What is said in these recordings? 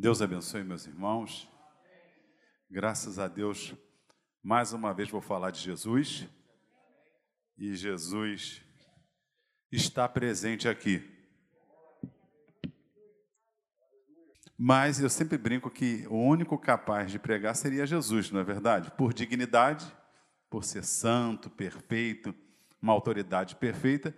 Deus abençoe meus irmãos. Graças a Deus, mais uma vez vou falar de Jesus. E Jesus está presente aqui. Mas eu sempre brinco que o único capaz de pregar seria Jesus, não é verdade? Por dignidade, por ser santo, perfeito, uma autoridade perfeita,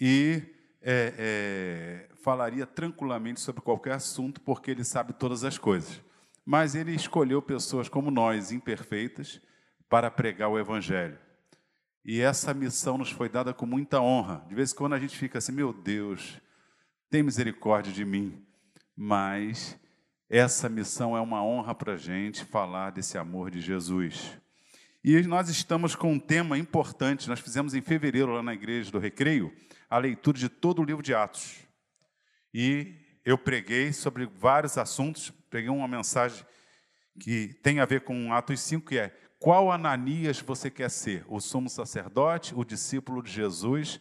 e é, é, falaria tranquilamente sobre qualquer assunto, porque ele sabe todas as coisas. Mas ele escolheu pessoas como nós, imperfeitas, para pregar o Evangelho. E essa missão nos foi dada com muita honra. De vez em quando a gente fica assim, meu Deus, tem misericórdia de mim. Mas essa missão é uma honra para a gente falar desse amor de Jesus. E nós estamos com um tema importante. Nós fizemos em fevereiro, lá na igreja do Recreio, a leitura de todo o livro de Atos. E eu preguei sobre vários assuntos, preguei uma mensagem que tem a ver com Atos 5, que é qual Ananias você quer ser? O sumo sacerdote, o discípulo de Jesus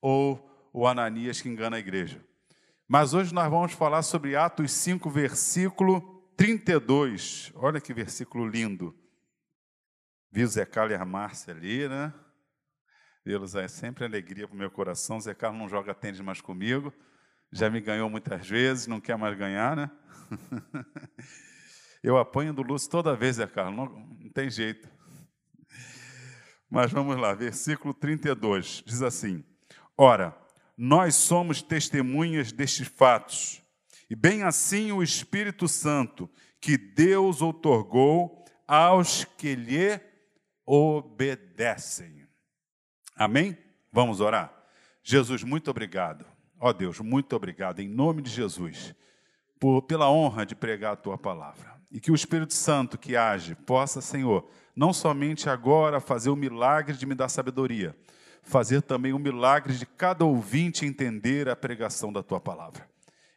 ou o Ananias que engana a igreja? Mas hoje nós vamos falar sobre Atos 5, versículo 32. Olha que versículo lindo. Vi o Zé Márcia ali, né? Vê-los é sempre alegria para o meu coração. Zé Carlos não joga tênis mais comigo já me ganhou muitas vezes, não quer mais ganhar, né? Eu apanho do Lúcio toda vez, é Carlos, não, não tem jeito. Mas vamos lá, versículo 32, diz assim: Ora, nós somos testemunhas destes fatos, e bem assim o Espírito Santo, que Deus outorgou aos que lhe obedecem. Amém? Vamos orar? Jesus, muito obrigado Ó oh Deus, muito obrigado, em nome de Jesus, por, pela honra de pregar a tua palavra. E que o Espírito Santo que age possa, Senhor, não somente agora fazer o milagre de me dar sabedoria, fazer também o milagre de cada ouvinte entender a pregação da tua palavra.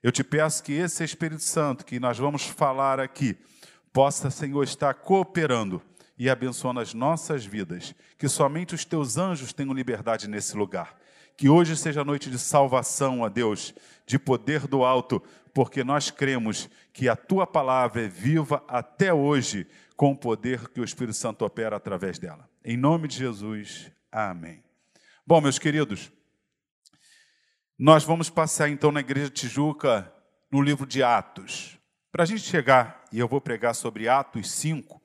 Eu te peço que esse Espírito Santo que nós vamos falar aqui possa, Senhor, estar cooperando e abençoando as nossas vidas, que somente os teus anjos tenham liberdade nesse lugar que hoje seja noite de salvação, a Deus, de poder do alto, porque nós cremos que a tua palavra é viva até hoje, com o poder que o Espírito Santo opera através dela. Em nome de Jesus, amém. Bom, meus queridos, nós vamos passar então na Igreja Tijuca no livro de Atos. Para a gente chegar, e eu vou pregar sobre Atos 5,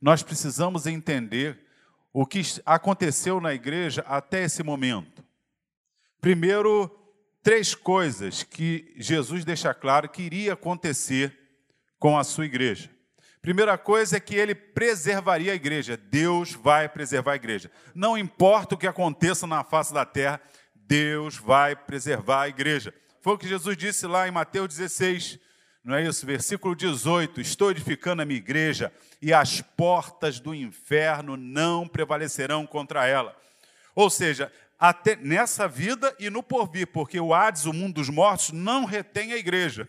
nós precisamos entender o que aconteceu na igreja até esse momento. Primeiro, três coisas que Jesus deixa claro que iria acontecer com a sua igreja. Primeira coisa é que ele preservaria a igreja. Deus vai preservar a igreja. Não importa o que aconteça na face da terra, Deus vai preservar a igreja. Foi o que Jesus disse lá em Mateus 16, não é isso? Versículo 18: Estou edificando a minha igreja e as portas do inferno não prevalecerão contra ela. Ou seja, até nessa vida e no porvir, porque o Hades, o mundo dos mortos, não retém a igreja.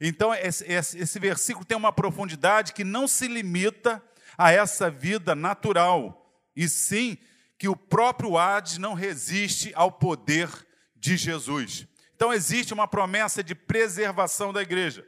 Então, esse, esse, esse versículo tem uma profundidade que não se limita a essa vida natural, e sim que o próprio Hades não resiste ao poder de Jesus. Então, existe uma promessa de preservação da igreja.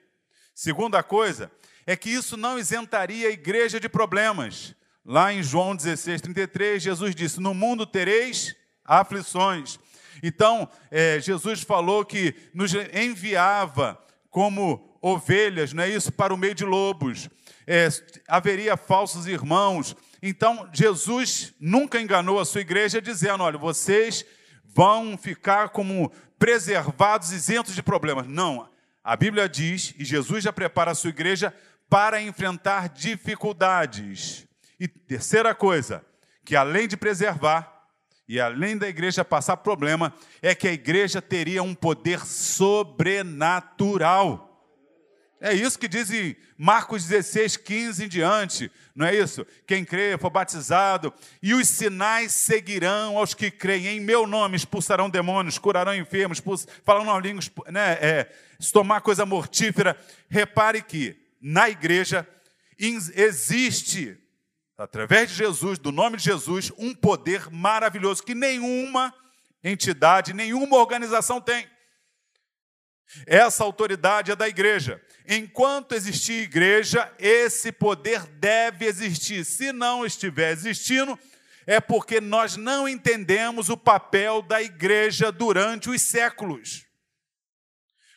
Segunda coisa é que isso não isentaria a igreja de problemas. Lá em João 16, 33, Jesus disse: No mundo tereis aflições. Então, é, Jesus falou que nos enviava como ovelhas, não é isso, para o meio de lobos. É, haveria falsos irmãos. Então, Jesus nunca enganou a sua igreja dizendo: olha, vocês vão ficar como preservados, isentos de problemas. Não. A Bíblia diz, e Jesus já prepara a sua igreja para enfrentar dificuldades. E terceira coisa, que além de preservar, e além da igreja passar problema, é que a igreja teria um poder sobrenatural. É isso que diz em Marcos 16, 15 em diante, não é isso? Quem crê, for batizado, e os sinais seguirão aos que creem em meu nome, expulsarão demônios, curarão enfermos, falarão línguas, né, é, se tomar coisa mortífera. Repare que na igreja existe através de Jesus, do nome de Jesus, um poder maravilhoso que nenhuma entidade, nenhuma organização tem. Essa autoridade é da igreja. Enquanto existir igreja, esse poder deve existir. Se não estiver existindo, é porque nós não entendemos o papel da igreja durante os séculos.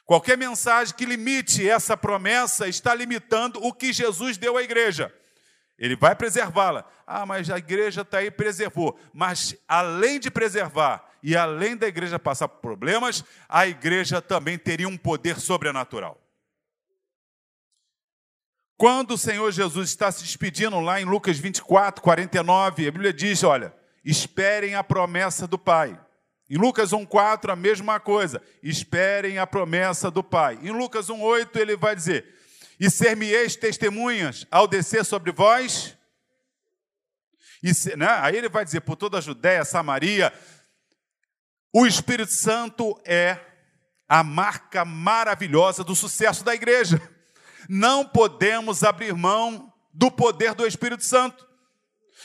Qualquer mensagem que limite essa promessa está limitando o que Jesus deu à igreja. Ele vai preservá-la. Ah, mas a igreja está aí, preservou. Mas além de preservar e além da igreja passar por problemas, a igreja também teria um poder sobrenatural. Quando o Senhor Jesus está se despedindo lá em Lucas 24, 49, a Bíblia diz: olha, esperem a promessa do Pai. Em Lucas 1,4, a mesma coisa, esperem a promessa do Pai. Em Lucas 1,8, ele vai dizer: E ser-me-eis testemunhas ao descer sobre vós. E, né? Aí ele vai dizer: por toda a Judéia, Samaria, o Espírito Santo é a marca maravilhosa do sucesso da igreja não podemos abrir mão do poder do Espírito Santo.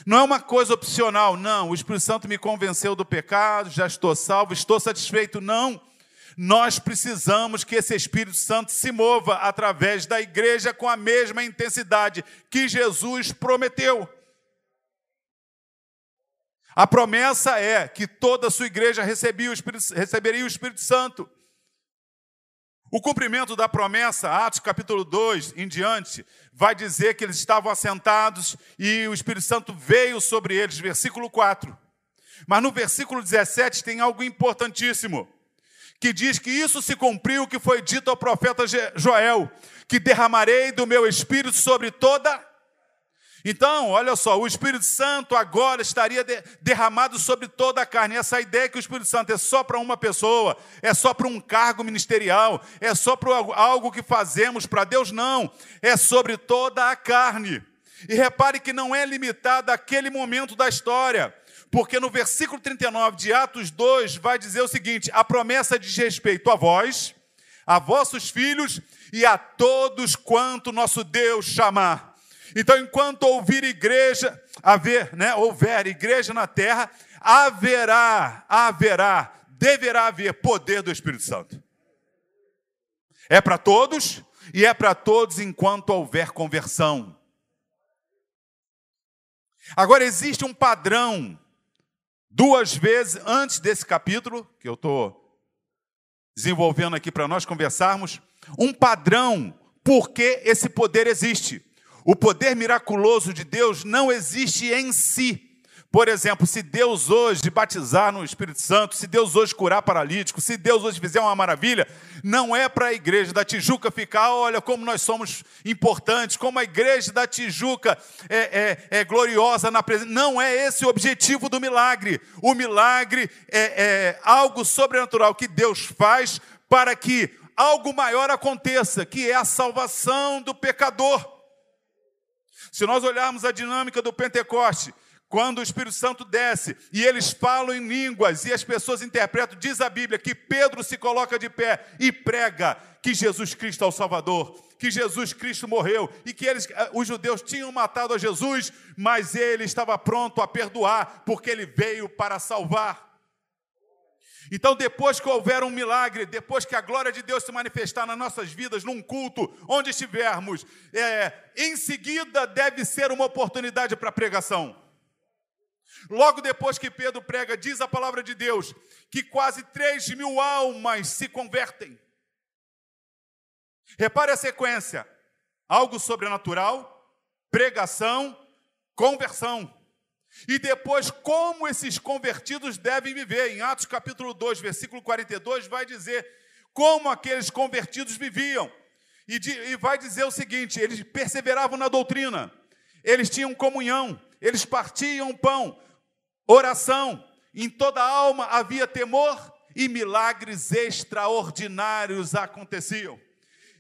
Não é uma coisa opcional, não. O Espírito Santo me convenceu do pecado, já estou salvo, estou satisfeito. Não. Nós precisamos que esse Espírito Santo se mova através da igreja com a mesma intensidade que Jesus prometeu. A promessa é que toda a sua igreja receberia o Espírito, receberia o Espírito Santo. O cumprimento da promessa, Atos capítulo 2 em diante, vai dizer que eles estavam assentados e o Espírito Santo veio sobre eles, versículo 4. Mas no versículo 17 tem algo importantíssimo, que diz que isso se cumpriu o que foi dito ao profeta Joel, que derramarei do meu espírito sobre toda então, olha só, o Espírito Santo agora estaria de, derramado sobre toda a carne. Essa ideia que o Espírito Santo é só para uma pessoa, é só para um cargo ministerial, é só para algo que fazemos para Deus, não. É sobre toda a carne. E repare que não é limitado àquele momento da história. Porque no versículo 39 de Atos 2 vai dizer o seguinte: a promessa diz respeito a vós, a vossos filhos e a todos quanto nosso Deus chamar. Então, enquanto ouvir igreja, haver, né, houver igreja na terra, haverá, haverá, deverá haver poder do Espírito Santo. É para todos e é para todos enquanto houver conversão. Agora existe um padrão, duas vezes antes desse capítulo, que eu estou desenvolvendo aqui para nós conversarmos, um padrão porque esse poder existe. O poder miraculoso de Deus não existe em si. Por exemplo, se Deus hoje batizar no Espírito Santo, se Deus hoje curar paralítico, se Deus hoje fizer uma maravilha, não é para a igreja da Tijuca ficar, olha como nós somos importantes, como a igreja da Tijuca é, é, é gloriosa na presença. Não é esse o objetivo do milagre. O milagre é, é algo sobrenatural que Deus faz para que algo maior aconteça, que é a salvação do pecador. Se nós olharmos a dinâmica do Pentecoste, quando o Espírito Santo desce e eles falam em línguas e as pessoas interpretam, diz a Bíblia que Pedro se coloca de pé e prega que Jesus Cristo é o Salvador, que Jesus Cristo morreu e que eles, eh, os judeus tinham matado a Jesus, mas ele estava pronto a perdoar, porque ele veio para salvar. Então, depois que houver um milagre, depois que a glória de Deus se manifestar nas nossas vidas, num culto, onde estivermos, é, em seguida deve ser uma oportunidade para pregação. Logo depois que Pedro prega, diz a palavra de Deus que quase 3 mil almas se convertem. Repare a sequência: algo sobrenatural, pregação, conversão. E depois, como esses convertidos devem viver. Em Atos capítulo 2, versículo 42, vai dizer como aqueles convertidos viviam. E, de, e vai dizer o seguinte: eles perseveravam na doutrina, eles tinham comunhão, eles partiam pão, oração, em toda alma havia temor e milagres extraordinários aconteciam.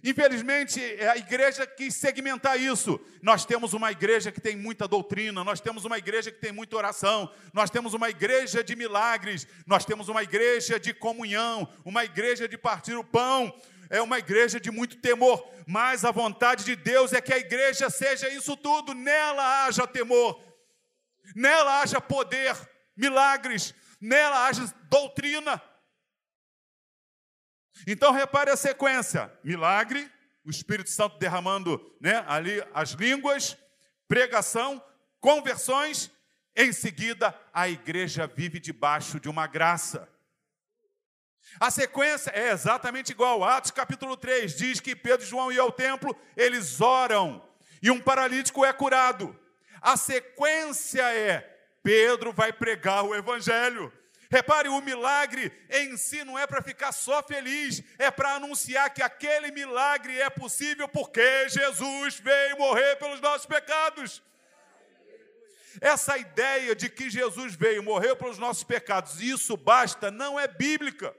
Infelizmente, a igreja quis segmentar isso. Nós temos uma igreja que tem muita doutrina, nós temos uma igreja que tem muita oração, nós temos uma igreja de milagres, nós temos uma igreja de comunhão, uma igreja de partir o pão, é uma igreja de muito temor. Mas a vontade de Deus é que a igreja seja isso tudo, nela haja temor, nela haja poder, milagres, nela haja doutrina. Então repare a sequência: milagre, o Espírito Santo derramando né, ali as línguas, pregação, conversões, em seguida a igreja vive debaixo de uma graça. A sequência é exatamente igual. Atos capítulo 3 diz que Pedro e João iam ao templo, eles oram e um paralítico é curado. A sequência é: Pedro vai pregar o evangelho. Repare, o milagre em si não é para ficar só feliz, é para anunciar que aquele milagre é possível porque Jesus veio morrer pelos nossos pecados. Essa ideia de que Jesus veio, morreu pelos nossos pecados, isso basta, não é bíblica.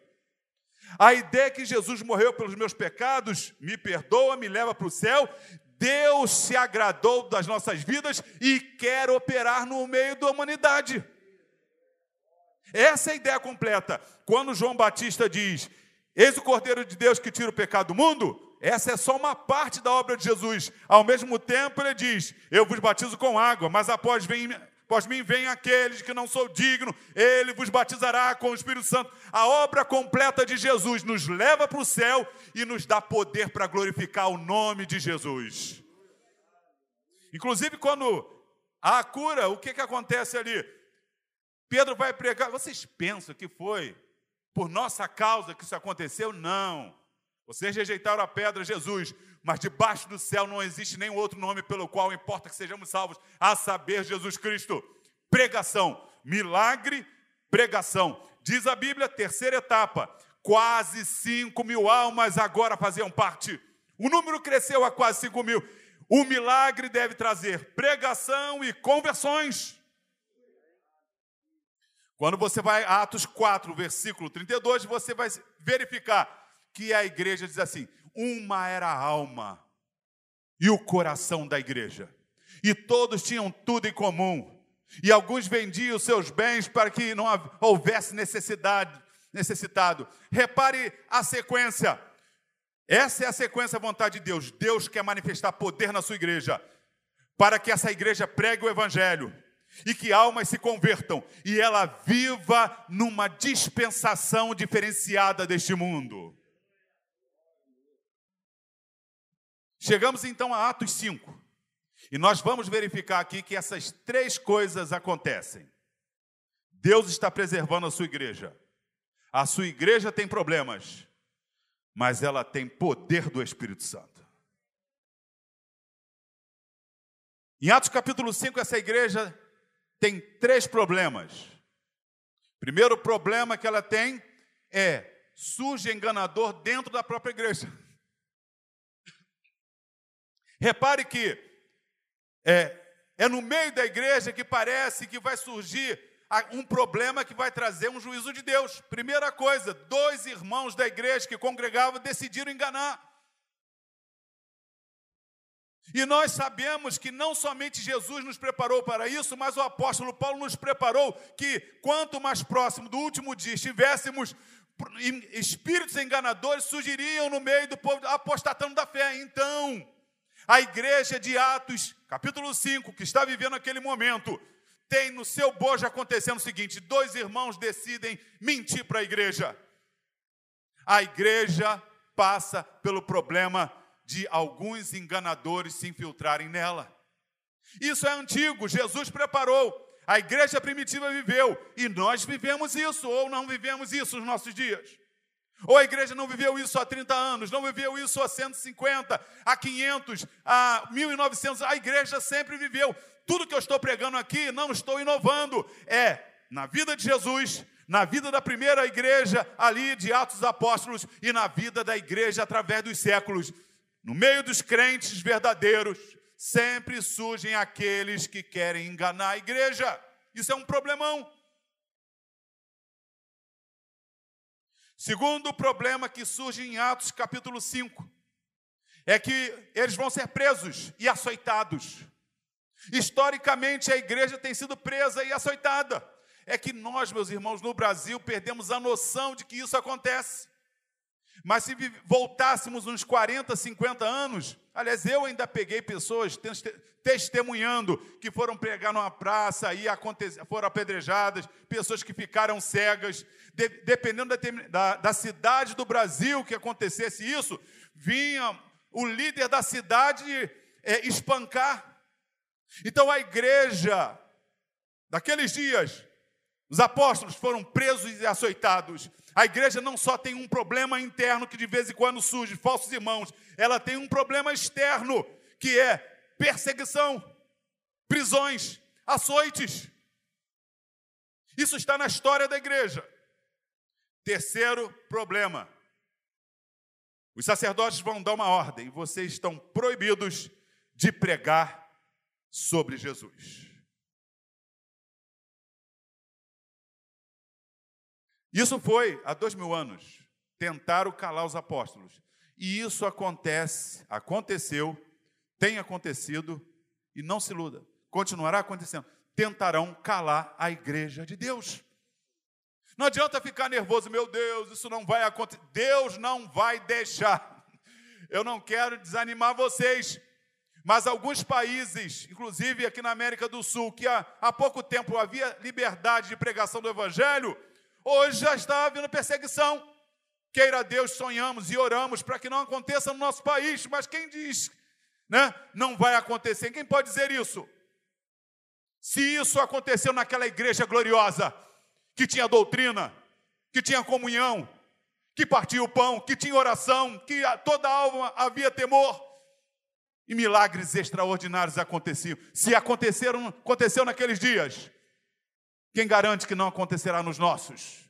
A ideia que Jesus morreu pelos meus pecados, me perdoa, me leva para o céu, Deus se agradou das nossas vidas e quer operar no meio da humanidade. Essa é a ideia completa. Quando João Batista diz: Eis o Cordeiro de Deus que tira o pecado do mundo, essa é só uma parte da obra de Jesus. Ao mesmo tempo, ele diz: Eu vos batizo com água, mas após, vem, após mim vem aqueles que não sou digno, ele vos batizará com o Espírito Santo. A obra completa de Jesus nos leva para o céu e nos dá poder para glorificar o nome de Jesus. Inclusive, quando há a cura, o que, que acontece ali? Pedro vai pregar. Vocês pensam que foi por nossa causa que isso aconteceu? Não. Vocês rejeitaram a pedra, Jesus, mas debaixo do céu não existe nenhum outro nome pelo qual importa que sejamos salvos, a saber, Jesus Cristo. Pregação, milagre, pregação. Diz a Bíblia, terceira etapa, quase 5 mil almas agora faziam parte. O número cresceu a quase 5 mil. O milagre deve trazer pregação e conversões. Quando você vai a Atos 4, versículo 32, você vai verificar que a igreja diz assim: uma era a alma e o coração da igreja, e todos tinham tudo em comum, e alguns vendiam seus bens para que não houvesse necessidade, necessitado. Repare a sequência. Essa é a sequência da vontade de Deus. Deus quer manifestar poder na sua igreja, para que essa igreja pregue o evangelho e que almas se convertam e ela viva numa dispensação diferenciada deste mundo. Chegamos então a Atos 5. E nós vamos verificar aqui que essas três coisas acontecem. Deus está preservando a sua igreja. A sua igreja tem problemas, mas ela tem poder do Espírito Santo. Em Atos capítulo 5, essa igreja tem três problemas. Primeiro problema que ela tem é surge enganador dentro da própria igreja. Repare que é, é no meio da igreja que parece que vai surgir um problema que vai trazer um juízo de Deus. Primeira coisa, dois irmãos da igreja que congregavam decidiram enganar. E nós sabemos que não somente Jesus nos preparou para isso, mas o apóstolo Paulo nos preparou que quanto mais próximo do último dia estivéssemos, espíritos enganadores surgiriam no meio do povo apostatando da fé. Então, a igreja de Atos, capítulo 5, que está vivendo aquele momento, tem no seu bojo acontecendo o seguinte: dois irmãos decidem mentir para a igreja. A igreja passa pelo problema de alguns enganadores se infiltrarem nela. Isso é antigo, Jesus preparou, a igreja primitiva viveu, e nós vivemos isso, ou não vivemos isso nos nossos dias. Ou a igreja não viveu isso há 30 anos, não viveu isso há 150, há 500, há 1900. A igreja sempre viveu. Tudo que eu estou pregando aqui, não estou inovando. É na vida de Jesus, na vida da primeira igreja ali de Atos Apóstolos e na vida da igreja através dos séculos. No meio dos crentes verdadeiros, sempre surgem aqueles que querem enganar a igreja. Isso é um problemão. Segundo problema que surge em Atos capítulo 5 é que eles vão ser presos e açoitados. Historicamente, a igreja tem sido presa e açoitada. É que nós, meus irmãos, no Brasil, perdemos a noção de que isso acontece. Mas se voltássemos uns 40, 50 anos, aliás, eu ainda peguei pessoas testemunhando que foram pregar numa praça e foram apedrejadas, pessoas que ficaram cegas, de, dependendo da, da, da cidade do Brasil que acontecesse isso, vinha o líder da cidade é, espancar. Então a igreja, daqueles dias, os apóstolos foram presos e açoitados. A igreja não só tem um problema interno que de vez em quando surge, falsos irmãos, ela tem um problema externo, que é perseguição, prisões, açoites. Isso está na história da igreja. Terceiro problema. Os sacerdotes vão dar uma ordem, vocês estão proibidos de pregar sobre Jesus. Isso foi há dois mil anos. Tentaram calar os apóstolos. E isso acontece, aconteceu, tem acontecido, e não se iluda, continuará acontecendo. Tentarão calar a igreja de Deus. Não adianta ficar nervoso, meu Deus, isso não vai acontecer. Deus não vai deixar. Eu não quero desanimar vocês, mas alguns países, inclusive aqui na América do Sul, que há, há pouco tempo havia liberdade de pregação do Evangelho, Hoje já está havendo perseguição. Queira Deus, sonhamos e oramos para que não aconteça no nosso país, mas quem diz, né, não vai acontecer? Quem pode dizer isso? Se isso aconteceu naquela igreja gloriosa, que tinha doutrina, que tinha comunhão, que partia o pão, que tinha oração, que toda alma havia temor, e milagres extraordinários aconteciam. Se aconteceram, aconteceu naqueles dias, quem garante que não acontecerá nos nossos?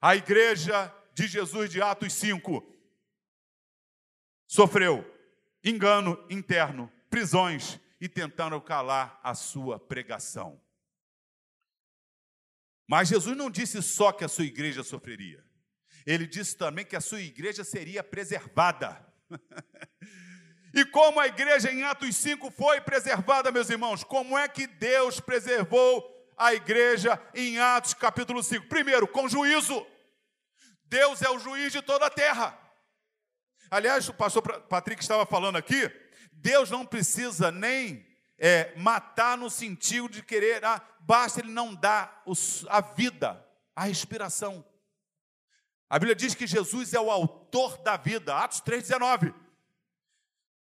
A igreja de Jesus de Atos 5 sofreu engano interno, prisões e tentaram calar a sua pregação. Mas Jesus não disse só que a sua igreja sofreria. Ele disse também que a sua igreja seria preservada. E como a igreja em Atos 5 foi preservada, meus irmãos? Como é que Deus preservou a igreja em Atos capítulo 5? Primeiro, com juízo. Deus é o juiz de toda a terra. Aliás, o pastor Patrick estava falando aqui, Deus não precisa nem é, matar no sentido de querer, ah, basta ele não dar a vida, a respiração. A Bíblia diz que Jesus é o autor da vida, Atos 3,19.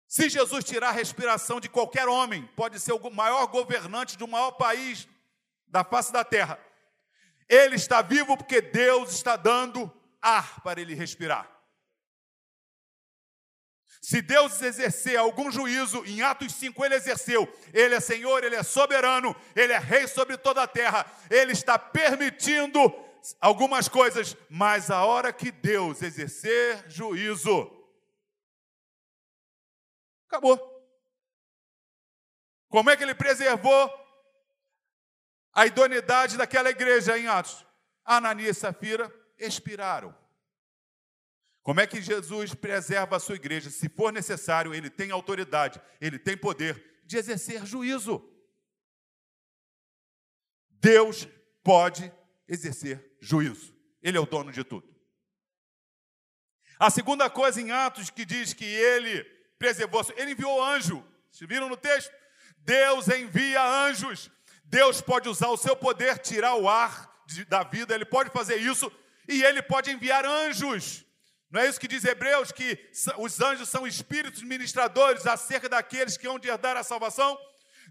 Se Jesus tirar a respiração de qualquer homem, pode ser o maior governante de um maior país da face da terra. Ele está vivo porque Deus está dando ar para ele respirar. Se Deus exercer algum juízo, em Atos 5 ele exerceu. Ele é Senhor, ele é soberano, ele é rei sobre toda a terra. Ele está permitindo algumas coisas, mas a hora que Deus exercer juízo, Acabou. Como é que ele preservou a idoneidade daquela igreja em Atos? Ananias e Safira expiraram. Como é que Jesus preserva a sua igreja? Se for necessário, ele tem autoridade, ele tem poder de exercer juízo. Deus pode exercer juízo. Ele é o dono de tudo. A segunda coisa em Atos que diz que ele preservou. Ele enviou anjo. Vocês viram no texto? Deus envia anjos. Deus pode usar o seu poder, tirar o ar de, da vida, ele pode fazer isso e ele pode enviar anjos. Não é isso que diz Hebreus, que os anjos são espíritos ministradores acerca daqueles que hão de herdar a salvação?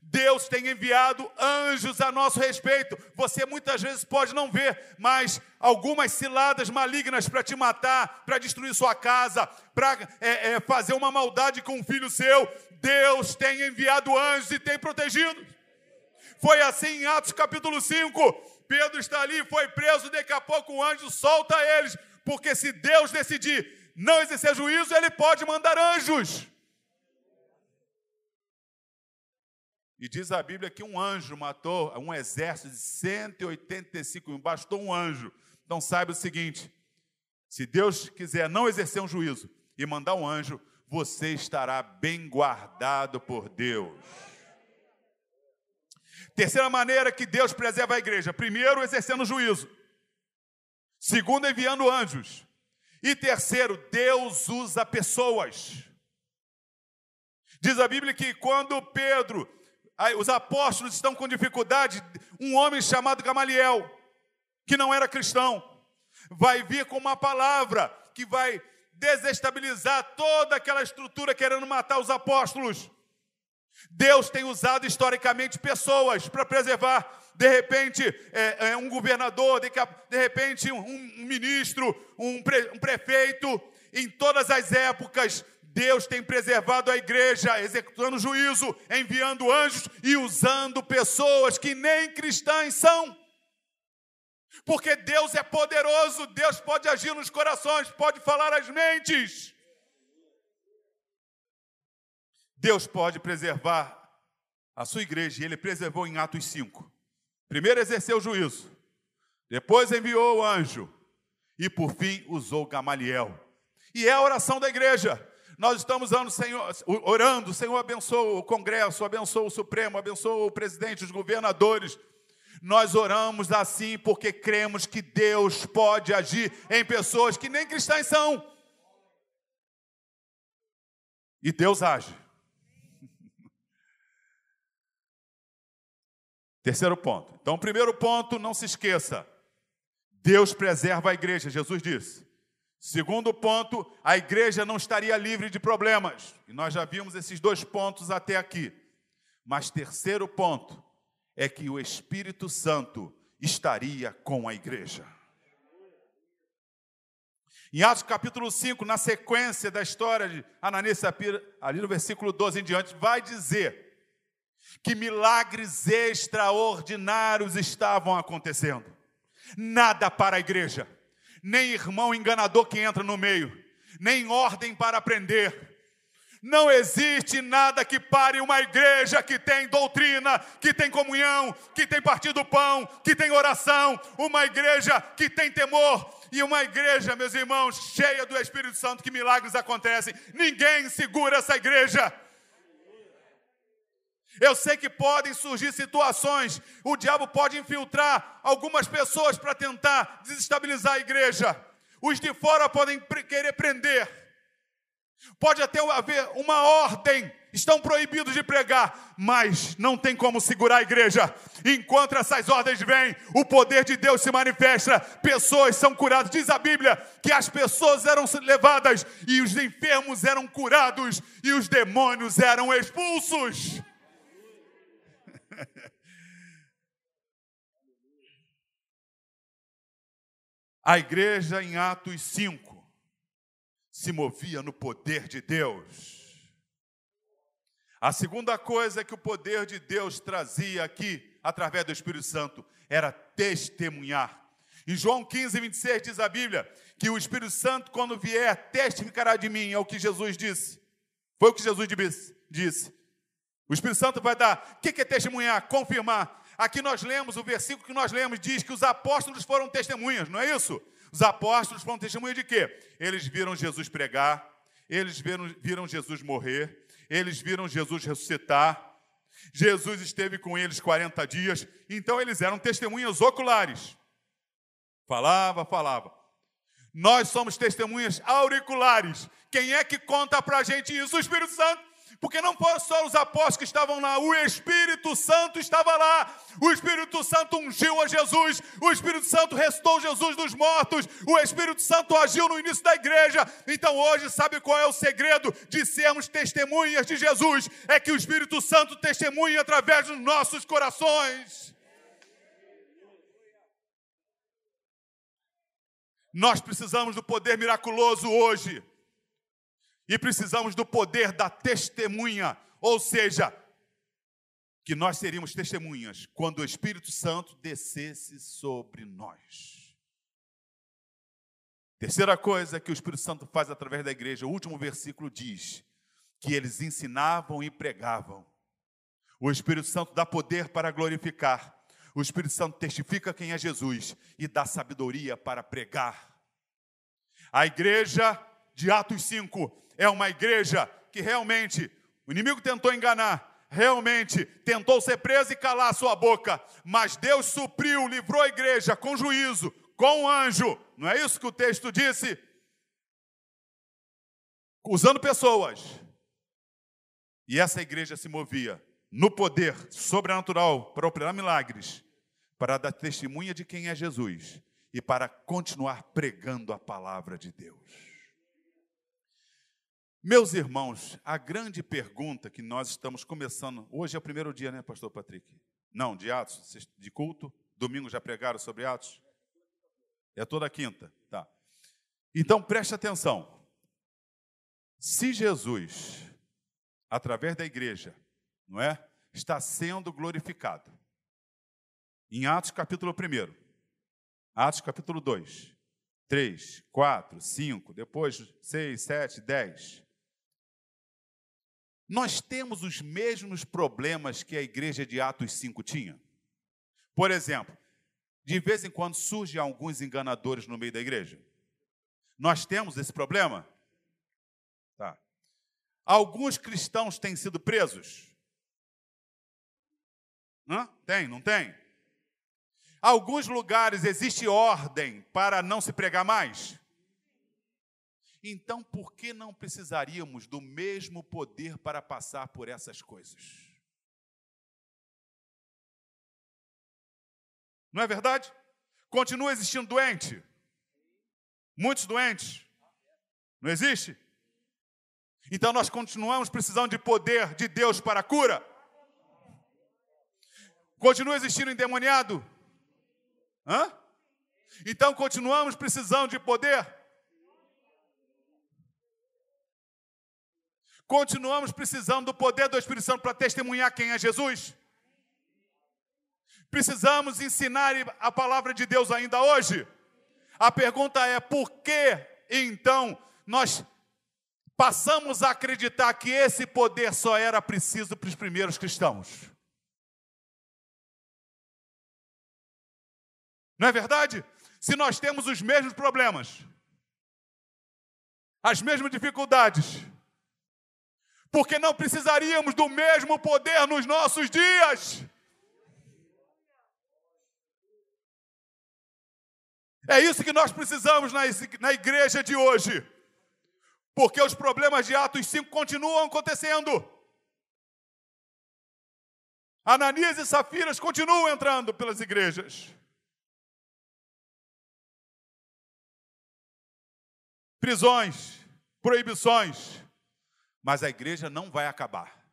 Deus tem enviado anjos a nosso respeito. Você muitas vezes pode não ver, mas algumas ciladas malignas para te matar, para destruir sua casa, para é, é, fazer uma maldade com um filho seu, Deus tem enviado anjos e tem protegido. Foi assim em Atos capítulo 5. Pedro está ali, foi preso, daqui a pouco o anjo solta eles, porque se Deus decidir não exercer juízo, ele pode mandar anjos. E diz a Bíblia que um anjo matou um exército de 185 mil, bastou um anjo. Então saiba o seguinte: se Deus quiser não exercer um juízo e mandar um anjo, você estará bem guardado por Deus. Terceira maneira que Deus preserva a igreja: primeiro, exercendo juízo, segundo, enviando anjos, E terceiro, Deus usa pessoas. Diz a Bíblia que quando Pedro, os apóstolos estão com dificuldade, um homem chamado Gamaliel, que não era cristão, vai vir com uma palavra que vai desestabilizar toda aquela estrutura querendo matar os apóstolos. Deus tem usado historicamente pessoas para preservar, de repente, é, é, um governador, de, de repente, um, um ministro, um, pre, um prefeito. Em todas as épocas, Deus tem preservado a igreja, executando juízo, enviando anjos e usando pessoas que nem cristãs são. Porque Deus é poderoso, Deus pode agir nos corações, pode falar às mentes. Deus pode preservar a sua igreja, e ele preservou em Atos 5. Primeiro exerceu o juízo, depois enviou o anjo, e por fim usou Gamaliel. E é a oração da igreja. Nós estamos orando, Senhor, orando, Senhor abençoa o Congresso, abençoa o Supremo, abençoa o presidente, os governadores. Nós oramos assim porque cremos que Deus pode agir em pessoas que nem cristãs são. E Deus age. Terceiro ponto. Então, primeiro ponto, não se esqueça. Deus preserva a igreja, Jesus disse. Segundo ponto, a igreja não estaria livre de problemas. E nós já vimos esses dois pontos até aqui. Mas terceiro ponto é que o Espírito Santo estaria com a igreja. Em Atos capítulo 5, na sequência da história de Ananias e Sapira, ali no versículo 12 em diante, vai dizer que milagres extraordinários estavam acontecendo. Nada para a igreja, nem irmão enganador que entra no meio, nem ordem para aprender. Não existe nada que pare uma igreja que tem doutrina, que tem comunhão, que tem partido do pão, que tem oração, uma igreja que tem temor, e uma igreja, meus irmãos, cheia do Espírito Santo, que milagres acontecem. Ninguém segura essa igreja. Eu sei que podem surgir situações, o diabo pode infiltrar algumas pessoas para tentar desestabilizar a igreja. Os de fora podem querer prender. Pode até haver uma ordem, estão proibidos de pregar, mas não tem como segurar a igreja. Enquanto essas ordens vêm, o poder de Deus se manifesta, pessoas são curadas. Diz a Bíblia que as pessoas eram levadas e os enfermos eram curados e os demônios eram expulsos. A igreja em Atos 5 se movia no poder de Deus. A segunda coisa que o poder de Deus trazia aqui, através do Espírito Santo, era testemunhar. Em João 15, 26 diz a Bíblia que o Espírito Santo, quando vier, testificará de mim, é o que Jesus disse. Foi o que Jesus disse. O Espírito Santo vai dar. O que é testemunhar? Confirmar. Aqui nós lemos, o versículo que nós lemos diz que os apóstolos foram testemunhas, não é isso? Os apóstolos foram testemunhas de quê? Eles viram Jesus pregar, eles viram, viram Jesus morrer, eles viram Jesus ressuscitar, Jesus esteve com eles 40 dias, então eles eram testemunhas oculares. Falava, falava. Nós somos testemunhas auriculares. Quem é que conta para a gente isso? O Espírito Santo. Porque não foram só os apóstolos que estavam lá, o Espírito Santo estava lá. O Espírito Santo ungiu a Jesus, o Espírito Santo restou Jesus dos mortos, o Espírito Santo agiu no início da igreja. Então hoje, sabe qual é o segredo de sermos testemunhas de Jesus? É que o Espírito Santo testemunha através dos nossos corações. Nós precisamos do poder miraculoso hoje. E precisamos do poder da testemunha, ou seja, que nós seríamos testemunhas quando o Espírito Santo descesse sobre nós. Terceira coisa que o Espírito Santo faz através da igreja, o último versículo diz que eles ensinavam e pregavam. O Espírito Santo dá poder para glorificar. O Espírito Santo testifica quem é Jesus e dá sabedoria para pregar. A igreja de Atos 5 é uma igreja que realmente o inimigo tentou enganar, realmente tentou ser preso e calar a sua boca, mas Deus supriu, livrou a igreja com juízo, com um anjo. Não é isso que o texto disse? usando pessoas. E essa igreja se movia no poder sobrenatural para operar milagres, para dar testemunha de quem é Jesus e para continuar pregando a palavra de Deus. Meus irmãos, a grande pergunta que nós estamos começando, hoje é o primeiro dia, né, pastor Patrick? Não, de Atos, de culto, domingo já pregaram sobre Atos? É toda quinta, tá. Então preste atenção. Se Jesus, através da igreja, não é? Está sendo glorificado. Em Atos capítulo 1, Atos capítulo 2, 3, 4, 5, depois 6, 7, 10. Nós temos os mesmos problemas que a igreja de Atos 5 tinha. Por exemplo, de vez em quando surgem alguns enganadores no meio da igreja. Nós temos esse problema? Tá. Alguns cristãos têm sido presos. Hã? Tem, não tem? Alguns lugares existe ordem para não se pregar mais. Então, por que não precisaríamos do mesmo poder para passar por essas coisas? Não é verdade? Continua existindo doente. Muitos doentes. Não existe? Então nós continuamos precisando de poder de Deus para a cura. Continua existindo endemoniado? Hã? Então continuamos precisando de poder? Continuamos precisando do poder do Espírito Santo para testemunhar quem é Jesus? Precisamos ensinar a palavra de Deus ainda hoje? A pergunta é: por que então nós passamos a acreditar que esse poder só era preciso para os primeiros cristãos? Não é verdade? Se nós temos os mesmos problemas, as mesmas dificuldades, porque não precisaríamos do mesmo poder nos nossos dias? É isso que nós precisamos na igreja de hoje. Porque os problemas de Atos 5 continuam acontecendo. Ananias e Safiras continuam entrando pelas igrejas. Prisões, proibições. Mas a igreja não vai acabar.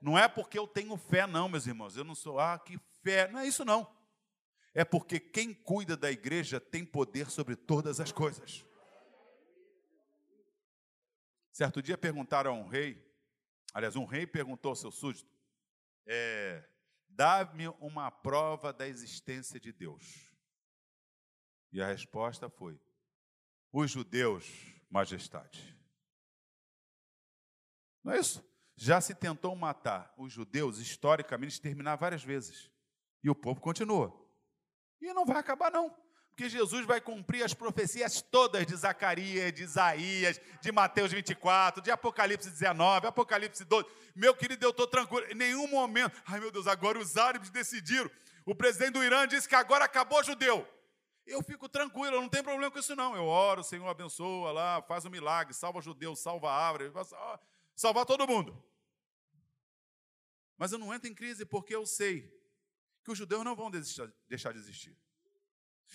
Não é porque eu tenho fé, não, meus irmãos. Eu não sou, ah, que fé. Não é isso, não é porque quem cuida da igreja tem poder sobre todas as coisas. Certo dia perguntaram a um rei, aliás, um rei perguntou ao seu súdito: é, dá-me uma prova da existência de Deus. E a resposta foi: os judeus, majestade. Não é isso? Já se tentou matar os judeus, historicamente, exterminar várias vezes. E o povo continua. E não vai acabar, não. Porque Jesus vai cumprir as profecias todas de Zacarias, de Isaías, de Mateus 24, de Apocalipse 19, Apocalipse 12. Meu querido, eu estou tranquilo. Em nenhum momento. Ai, meu Deus, agora os árabes decidiram. O presidente do Irã disse que agora acabou judeu. Eu fico tranquilo, eu não tenho problema com isso, não. Eu oro, o Senhor abençoa lá, faz um milagre, salva judeu, salva árvore, salvar todo mundo. Mas eu não entro em crise porque eu sei que os judeus não vão deixar de existir.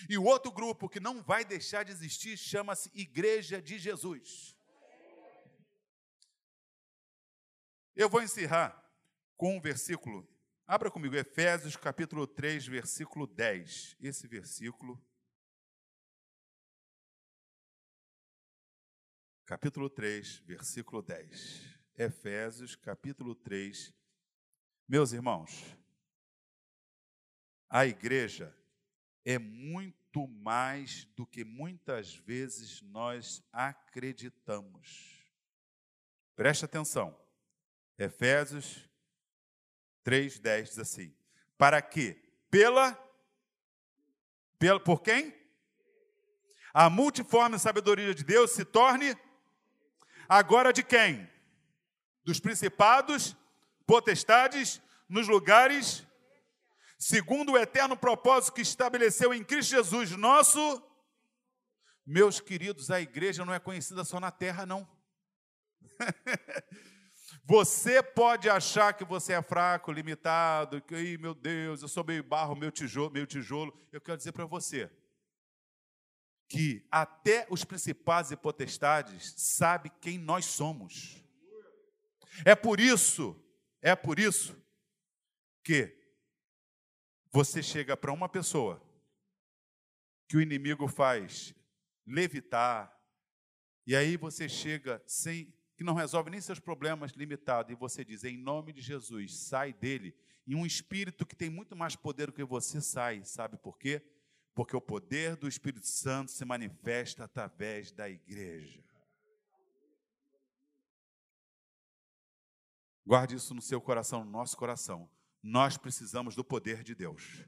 E o outro grupo que não vai deixar de existir chama-se Igreja de Jesus. Eu vou encerrar com um versículo. Abra comigo Efésios capítulo 3, versículo 10. Esse versículo. Capítulo 3, versículo 10. Efésios capítulo 3. Meus irmãos, a igreja é muito mais do que muitas vezes nós acreditamos. Preste atenção. Efésios 3:10 diz assim: Para que pela pela por quem? A multiforme sabedoria de Deus se torne agora de quem? Dos principados, potestades nos lugares segundo o eterno propósito que estabeleceu em Cristo Jesus, nosso. Meus queridos, a igreja não é conhecida só na terra, não. Você pode achar que você é fraco, limitado, que, meu Deus, eu sou meio barro, meu tijolo, meu tijolo. Eu quero dizer para você que até os principais e potestades sabem quem nós somos. É por isso, é por isso que você chega para uma pessoa que o inimigo faz levitar, e aí você chega sem que não resolve nem seus problemas limitado, e você diz, em nome de Jesus, sai dele, e um espírito que tem muito mais poder do que você sai, sabe por quê? Porque o poder do Espírito Santo se manifesta através da igreja. Guarde isso no seu coração, no nosso coração. Nós precisamos do poder de Deus.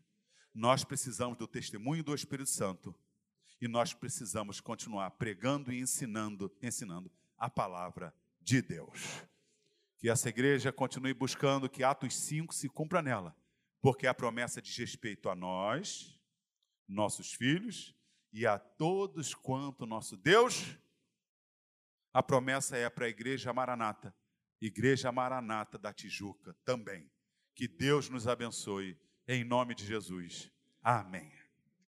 Nós precisamos do testemunho do Espírito Santo. E nós precisamos continuar pregando e ensinando, ensinando a palavra de Deus. Que essa igreja continue buscando que Atos 5 se cumpra nela, porque a promessa diz respeito a nós, nossos filhos e a todos quanto nosso Deus. A promessa é para a igreja Maranata, igreja Maranata da Tijuca também. Que Deus nos abençoe, em nome de Jesus. Amém.